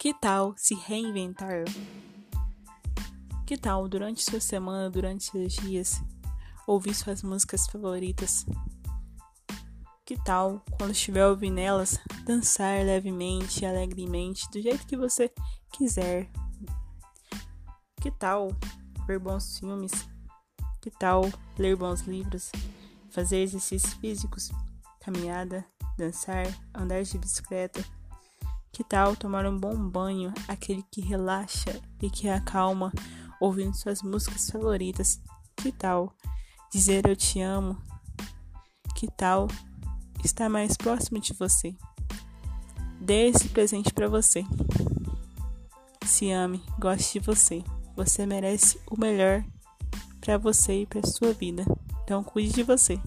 Que tal se reinventar? Que tal durante sua semana, durante seus dias, ouvir suas músicas favoritas? Que tal, quando estiver ouvindo elas, dançar levemente, alegremente, do jeito que você quiser? Que tal ver bons filmes? Que tal ler bons livros? Fazer exercícios físicos, caminhada, dançar, andar de bicicleta? Que tal tomar um bom banho, aquele que relaxa e que acalma, ouvindo suas músicas favoritas? Que tal dizer eu te amo? Que tal estar mais próximo de você? Dê esse presente para você. Se ame, goste de você. Você merece o melhor para você e para sua vida. Então cuide de você.